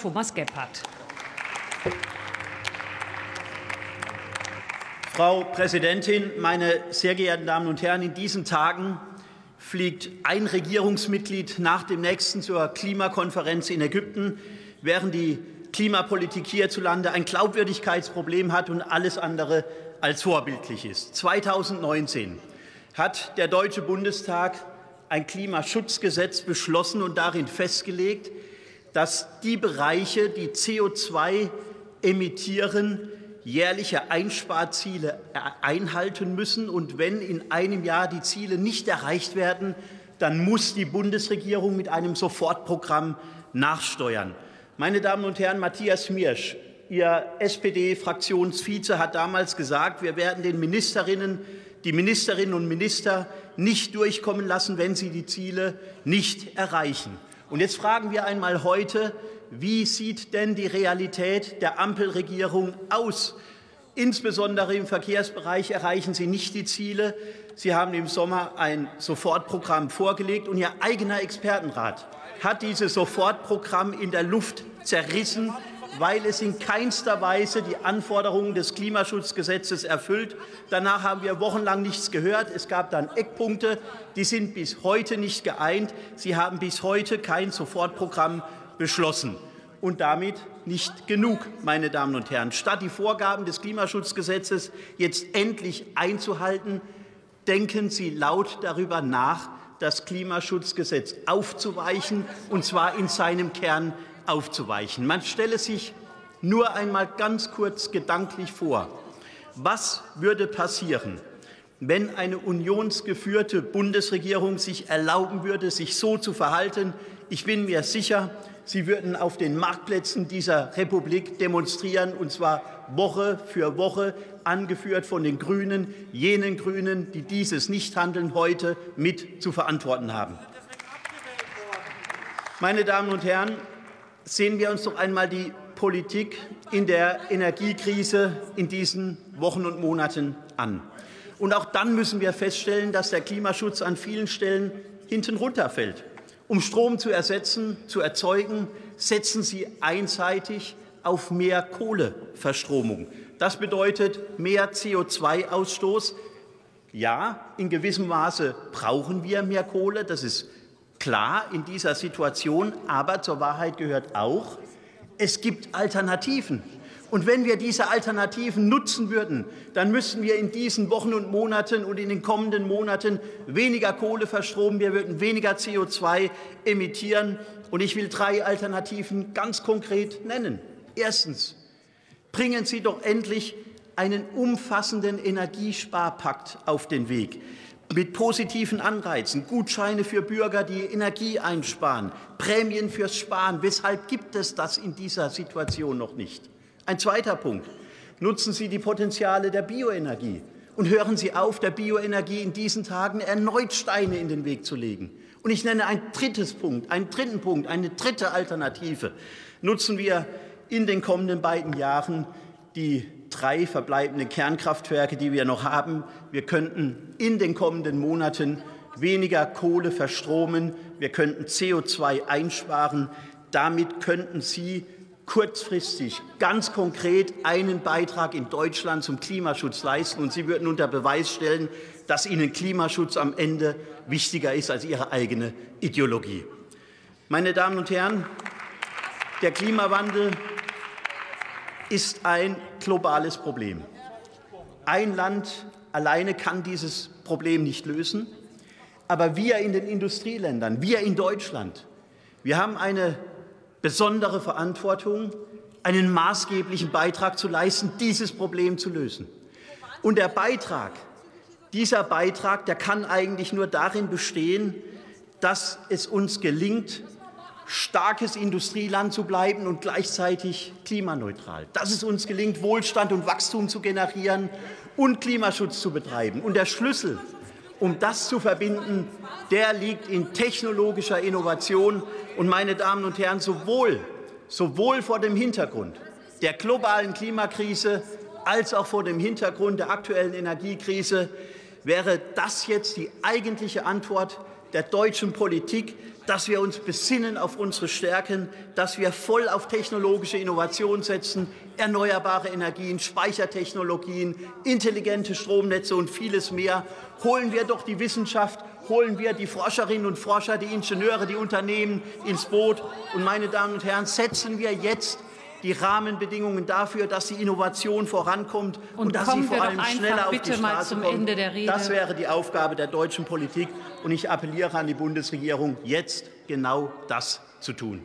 Thomas Gebhardt. Frau Präsidentin, meine sehr geehrten Damen und Herren! In diesen Tagen fliegt ein Regierungsmitglied nach dem nächsten zur Klimakonferenz in Ägypten, während die Klimapolitik hierzulande ein Glaubwürdigkeitsproblem hat und alles andere als vorbildlich ist. 2019 hat der Deutsche Bundestag ein Klimaschutzgesetz beschlossen und darin festgelegt, dass die Bereiche, die CO2 emittieren, jährliche Einsparziele einhalten müssen. Und wenn in einem Jahr die Ziele nicht erreicht werden, dann muss die Bundesregierung mit einem Sofortprogramm nachsteuern. Meine Damen und Herren, Matthias Miersch, Ihr SPD-Fraktionsvize, hat damals gesagt, wir werden den Ministerinnen, die Ministerinnen und Minister nicht durchkommen lassen, wenn sie die Ziele nicht erreichen. Und jetzt fragen wir einmal heute, wie sieht denn die Realität der Ampelregierung aus? Insbesondere im Verkehrsbereich erreichen Sie nicht die Ziele. Sie haben im Sommer ein Sofortprogramm vorgelegt, und Ihr eigener Expertenrat hat dieses Sofortprogramm in der Luft zerrissen, weil es in keinster Weise die Anforderungen des Klimaschutzgesetzes erfüllt. Danach haben wir wochenlang nichts gehört. Es gab dann Eckpunkte, die sind bis heute nicht geeint. Sie haben bis heute kein Sofortprogramm beschlossen. Und damit nicht genug, meine Damen und Herren. Statt die Vorgaben des Klimaschutzgesetzes jetzt endlich einzuhalten, denken Sie laut darüber nach, das Klimaschutzgesetz aufzuweichen, und zwar in seinem Kern aufzuweichen. Man stelle sich nur einmal ganz kurz gedanklich vor, was würde passieren, wenn eine unionsgeführte Bundesregierung sich erlauben würde, sich so zu verhalten. Ich bin mir sicher, Sie würden auf den Marktplätzen dieser Republik demonstrieren, und zwar Woche für Woche, angeführt von den Grünen, jenen Grünen, die dieses Nichthandeln heute mit zu verantworten haben. Meine Damen und Herren, sehen wir uns doch einmal die Politik in der Energiekrise in diesen Wochen und Monaten an. Und auch dann müssen wir feststellen, dass der Klimaschutz an vielen Stellen hinten runterfällt. Um Strom zu ersetzen, zu erzeugen, setzen Sie einseitig auf mehr Kohleverstromung. Das bedeutet mehr CO2-Ausstoß. Ja, in gewissem Maße brauchen wir mehr Kohle. Das ist klar in dieser Situation. Aber zur Wahrheit gehört auch, es gibt Alternativen. Und wenn wir diese Alternativen nutzen würden, dann müssten wir in diesen Wochen und Monaten und in den kommenden Monaten weniger Kohle verstromen, wir würden weniger CO2 emittieren. Und ich will drei Alternativen ganz konkret nennen. Erstens, bringen Sie doch endlich einen umfassenden Energiesparpakt auf den Weg mit positiven Anreizen, Gutscheine für Bürger, die Energie einsparen, Prämien fürs Sparen. Weshalb gibt es das in dieser Situation noch nicht? Ein zweiter Punkt. Nutzen Sie die Potenziale der Bioenergie und hören Sie auf, der Bioenergie in diesen Tagen erneut Steine in den Weg zu legen. Und ich nenne ein drittes Punkt, einen dritten Punkt, eine dritte Alternative. Nutzen wir in den kommenden beiden Jahren die drei verbleibenden Kernkraftwerke, die wir noch haben. Wir könnten in den kommenden Monaten weniger Kohle verstromen. Wir könnten CO2 einsparen. Damit könnten Sie kurzfristig ganz konkret einen Beitrag in Deutschland zum Klimaschutz leisten. Und Sie würden unter Beweis stellen, dass Ihnen Klimaschutz am Ende wichtiger ist als Ihre eigene Ideologie. Meine Damen und Herren, der Klimawandel ist ein globales Problem. Ein Land alleine kann dieses Problem nicht lösen. Aber wir in den Industrieländern, wir in Deutschland, wir haben eine besondere Verantwortung, einen maßgeblichen Beitrag zu leisten, dieses Problem zu lösen. Und der Beitrag, dieser Beitrag, der kann eigentlich nur darin bestehen, dass es uns gelingt, starkes Industrieland zu bleiben und gleichzeitig klimaneutral. Dass es uns gelingt, Wohlstand und Wachstum zu generieren und Klimaschutz zu betreiben. Und der Schlüssel, um das zu verbinden, der liegt in technologischer Innovation. Und meine Damen und Herren, sowohl, sowohl vor dem Hintergrund der globalen Klimakrise als auch vor dem Hintergrund der aktuellen Energiekrise wäre das jetzt die eigentliche Antwort der deutschen Politik, dass wir uns besinnen auf unsere Stärken, dass wir voll auf technologische Innovation setzen, erneuerbare Energien, Speichertechnologien, intelligente Stromnetze und vieles mehr. Holen wir doch die Wissenschaft, holen wir die Forscherinnen und Forscher, die Ingenieure, die Unternehmen ins Boot. Und meine Damen und Herren, setzen wir jetzt die Rahmenbedingungen dafür, dass die Innovation vorankommt und, und dass sie vor allem schneller auf die Straße kommt. Das wäre die Aufgabe der deutschen Politik. Und ich appelliere an die Bundesregierung, jetzt genau das zu tun.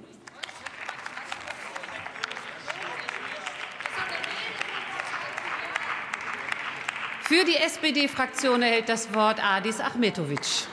Für die SPD-Fraktion erhält das Wort Adis Ahmetovic.